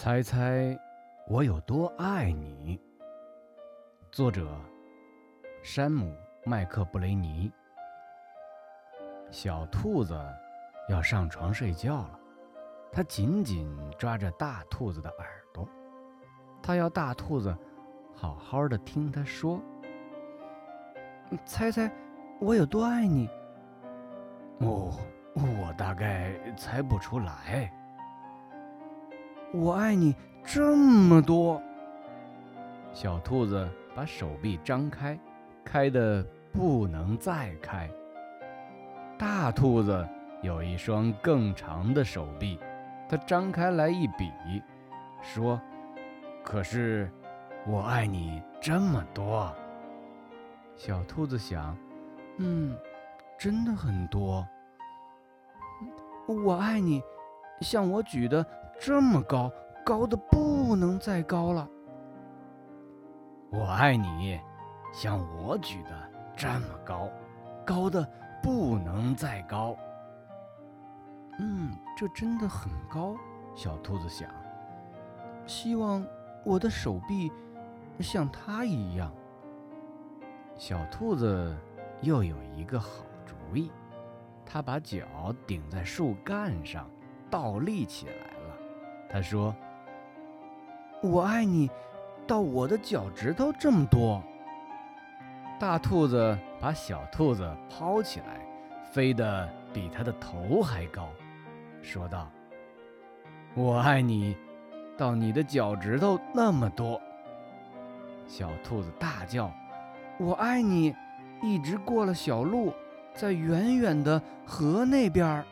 猜猜我有多爱你。作者：山姆·麦克布雷尼。小兔子要上床睡觉了，它紧紧抓着大兔子的耳朵，它要大兔子好好的听它说。猜猜我有多爱你？哦，我大概猜不出来。我爱你这么多。小兔子把手臂张开，开的不能再开。大兔子有一双更长的手臂，它张开来一比，说：“可是，我爱你这么多。”小兔子想：“嗯，真的很多。我爱你，像我举的。”这么高，高的不能再高了。我爱你，像我举的这么高，高的不能再高。嗯，这真的很高。小兔子想，希望我的手臂像它一样。小兔子又有一个好主意，它把脚顶在树干上，倒立起来了。他说：“我爱你，到我的脚趾头这么多。”大兔子把小兔子抛起来，飞得比它的头还高，说道：“我爱你，到你的脚趾头那么多。”小兔子大叫：“我爱你，一直过了小路，在远远的河那边。”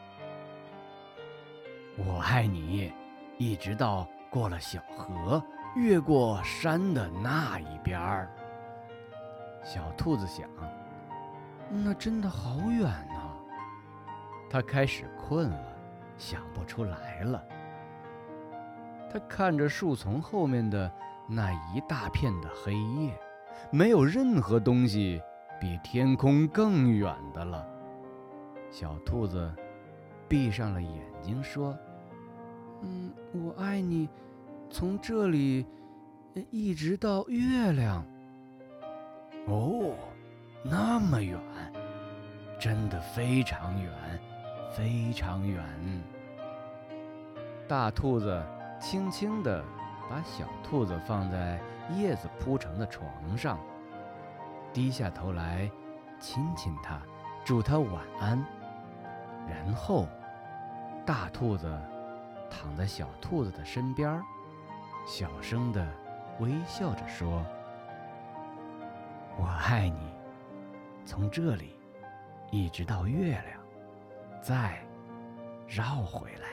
我爱你。一直到过了小河，越过山的那一边儿。小兔子想，那真的好远呢。它开始困了，想不出来了。它看着树丛后面的那一大片的黑夜，没有任何东西比天空更远的了。小兔子闭上了眼睛，说。嗯，我爱你，从这里一直到月亮。哦，那么远，真的非常远，非常远。大兔子轻轻地把小兔子放在叶子铺成的床上，低下头来亲亲它，祝它晚安。然后，大兔子。躺在小兔子的身边，小声的微笑着说：“我爱你，从这里一直到月亮，再绕回来。”